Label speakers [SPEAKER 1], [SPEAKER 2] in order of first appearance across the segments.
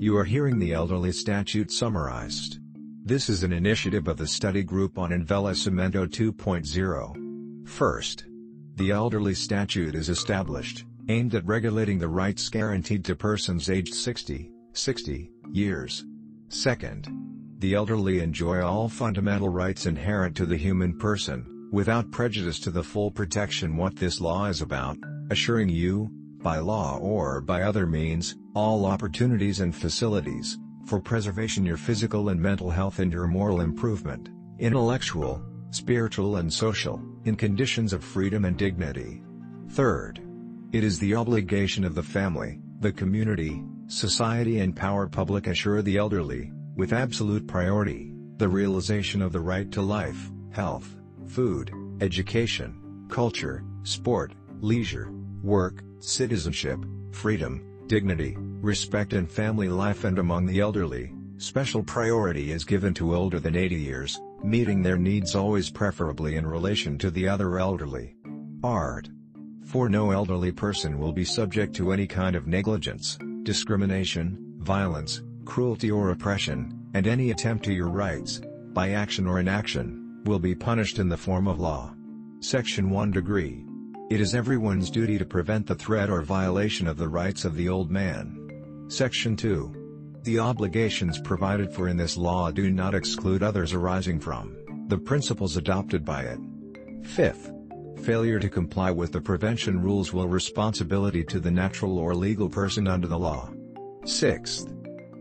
[SPEAKER 1] You are hearing the Elderly Statute summarized. This is an initiative of the study group on Envelhecimento 2.0. First, the Elderly Statute is established, aimed at regulating the rights guaranteed to persons aged 60, 60 years. Second, the elderly enjoy all fundamental rights inherent to the human person, without prejudice to the full protection what this law is about, assuring you, by law or by other means, all opportunities and facilities, for preservation your physical and mental health and your moral improvement, intellectual, spiritual and social, in conditions of freedom and dignity. Third, it is the obligation of the family, the community, society and power public assure the elderly, with absolute priority, the realization of the right to life, health, food, education, culture, sport, leisure, work, citizenship, freedom, dignity, respect and family life and among the elderly, special priority is given to older than 80 years, meeting their needs always preferably in relation to the other elderly. Art. For no elderly person will be subject to any kind of negligence, discrimination, violence, cruelty or oppression, and any attempt to your rights, by action or inaction, will be punished in the form of law. Section 1 Degree. It is everyone's duty to prevent the threat or violation of the rights of the old man. Section 2. The obligations provided for in this law do not exclude others arising from the principles adopted by it. Fifth. Failure to comply with the prevention rules will responsibility to the natural or legal person under the law. Sixth.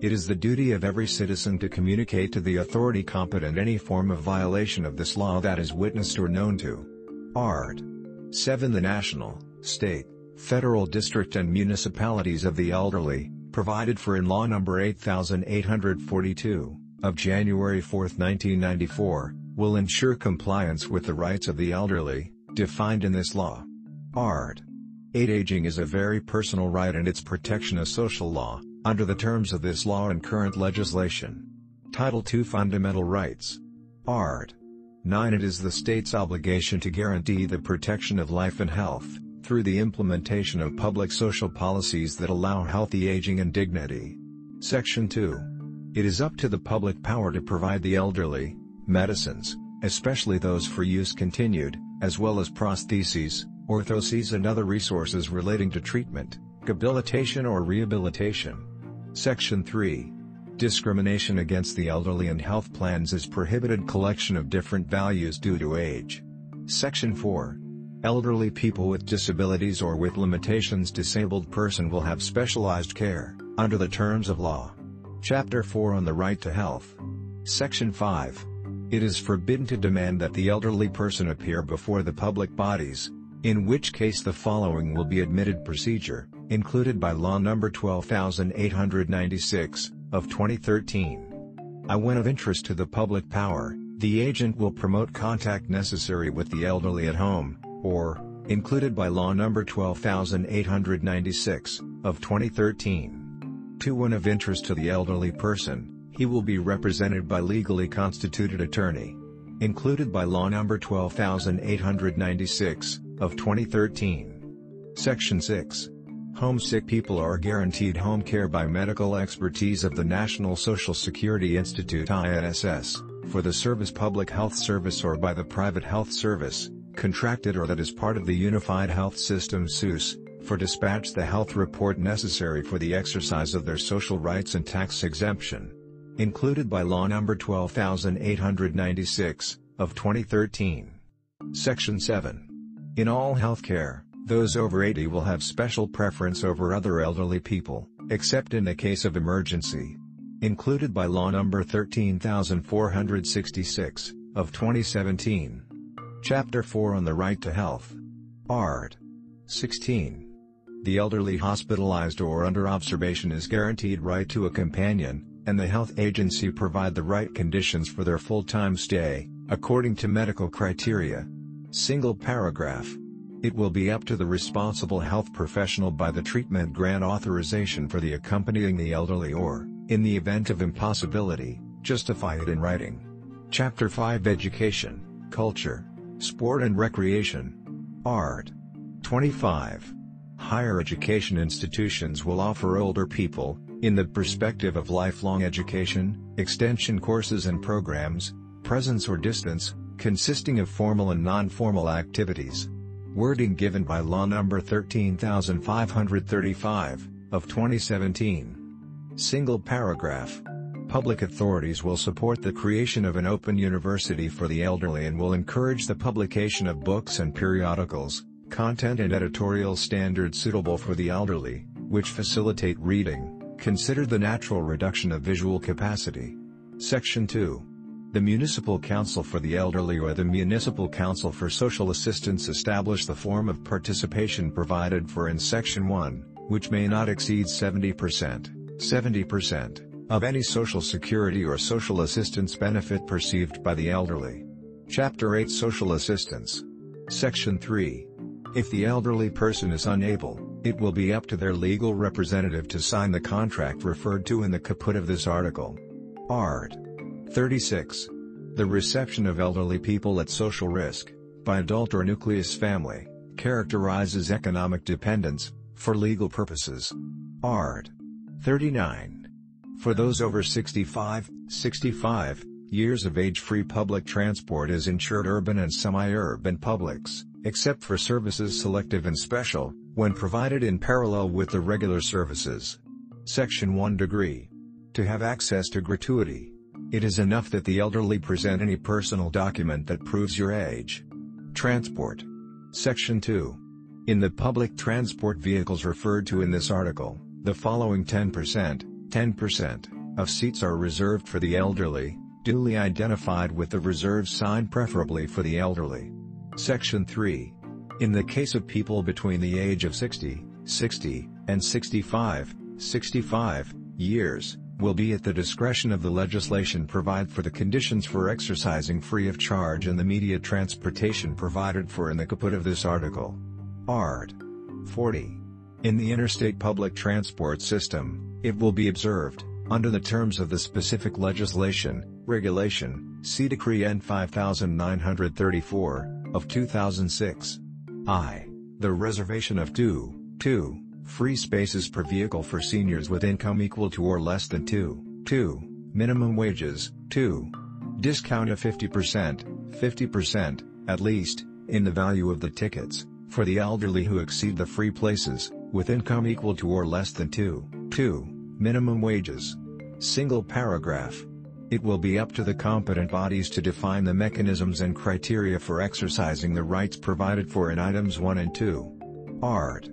[SPEAKER 1] It is the duty of every citizen to communicate to the authority competent any form of violation of this law that is witnessed or known to. Art. 7. The national, state, federal district and municipalities of the elderly, provided for in Law No. 8842, of January 4, 1994, will ensure compliance with the rights of the elderly, defined in this law. Art. 8. Aging is a very personal right and its protection a social law, under the terms of this law and current legislation. Title II Fundamental Rights. Art. 9. It is the state's obligation to guarantee the protection of life and health, through the implementation of public social policies that allow healthy aging and dignity. Section 2. It is up to the public power to provide the elderly, medicines, especially those for use continued, as well as prostheses, orthoses and other resources relating to treatment, habilitation or rehabilitation. Section 3. Discrimination against the elderly and health plans is prohibited collection of different values due to age. Section 4. Elderly people with disabilities or with limitations disabled person will have specialized care, under the terms of law. Chapter 4 on the right to health. Section 5. It is forbidden to demand that the elderly person appear before the public bodies, in which case the following will be admitted procedure, included by Law number 12896, of 2013. I when of interest to the public power, the agent will promote contact necessary with the elderly at home, or, included by Law No. 12896, of 2013. To one of interest to the elderly person, he will be represented by legally constituted attorney. Included by Law No. 12896, of 2013. Section 6. Homesick people are guaranteed home care by medical expertise of the National Social Security Institute INSS, for the Service Public Health Service or by the Private Health Service, contracted or that is part of the Unified Health System SUS, for dispatch the health report necessary for the exercise of their social rights and tax exemption. Included by Law No. 12896, of 2013. Section 7. In all healthcare, those over 80 will have special preference over other elderly people, except in the case of emergency. Included by Law No. 13466, of 2017. Chapter 4 on the Right to Health. Art. 16. The elderly hospitalized or under observation is guaranteed right to a companion, and the health agency provide the right conditions for their full-time stay, according to medical criteria. Single paragraph. It will be up to the responsible health professional by the treatment grant authorization for the accompanying the elderly or, in the event of impossibility, justify it in writing. Chapter 5 Education, Culture, Sport and Recreation. Art. 25. Higher education institutions will offer older people, In the perspective of lifelong education, extension courses and programs, presence or distance, consisting of formal and non-formal activities. Wording given by Law No. 13535, of 2017. Single paragraph. Public authorities will support the creation of an open university for the elderly and will encourage the publication of books and periodicals, content and editorial standards suitable for the elderly, which facilitate reading, consider the natural reduction of visual capacity. Section 2. The Municipal Council for the Elderly or the Municipal Council for Social Assistance establish the form of participation provided for in Section 1, which may not exceed 70%, 70%, of any Social Security or social assistance benefit perceived by the elderly. Chapter 8 Social Assistance. Section 3. If the elderly person is unable, it will be up to their legal representative to sign the contract referred to in the caput of this article. Art. 36. The reception of elderly people at social risk, by adult or nucleus family, characterizes economic dependence, for legal purposes. Art. 39. For those over 65, 65 years of age free public transport is insured urban and semi-urban publics, except for services selective and special, when provided in parallel with the regular services. Section 1 Degree. To have access to gratuity, it is enough that the elderly present any personal document that proves your age. Transport. Section 2. In the public transport vehicles referred to in this article, the following 10%, 10%, of seats are reserved for the elderly, duly identified with the reserve sign preferably for the elderly. Section 3. In the case of people between the age of 60, 60, and 65, 65 years, will be at the discretion of the legislation provide for the conditions for exercising free of charge and the media transportation provided for in the caput of this article. Art. 40. In the interstate public transport system, it will be observed, under the terms of the specific legislation, regulation, see Decree N 5934, of 2006. I. The reservation of 2, 2, free spaces per vehicle for seniors with income equal to or less than 2, 2, minimum wages, 2. Discount of 50%, 50%, at least, in the value of the tickets, for the elderly who exceed the free places, with income equal to or less than 2, 2, minimum wages. Single paragraph. It will be up to the competent bodies to define the mechanisms and criteria for exercising the rights provided for in items 1 and 2. Art.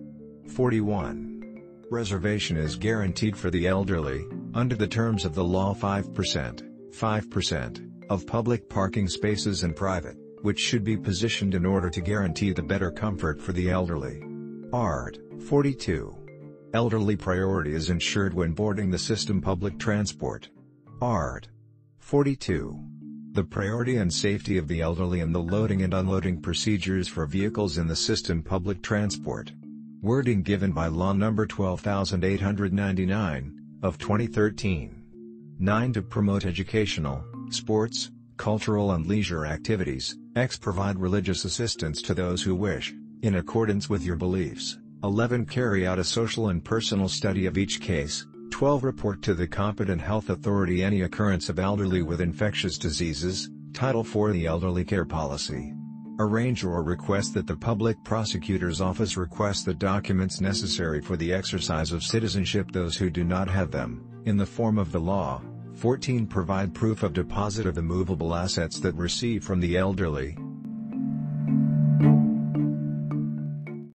[SPEAKER 1] 41. Reservation is guaranteed for the elderly, under the terms of the law 5%, 5%, of public parking spaces and private, which should be positioned in order to guarantee the better comfort for the elderly. Art. 42. Elderly priority is ensured when boarding the system public transport. Art. 42. The priority and safety of the elderly and the loading and unloading procedures for vehicles in the system public transport. Wording given by Law No. 12899, of 2013. 9. To promote educational, sports, cultural and leisure activities, X provide religious assistance to those who wish, in accordance with your beliefs. 11. Carry out a social and personal study of each case. 12. Report to the competent health authority any occurrence of elderly with infectious diseases. Title 4 The Elderly Care Policy Arrange or request that the Public Prosecutor's Office request the documents necessary for the exercise of citizenship those who do not have them, in the form of the law. 14. Provide proof of deposit of the movable assets that receive from the elderly,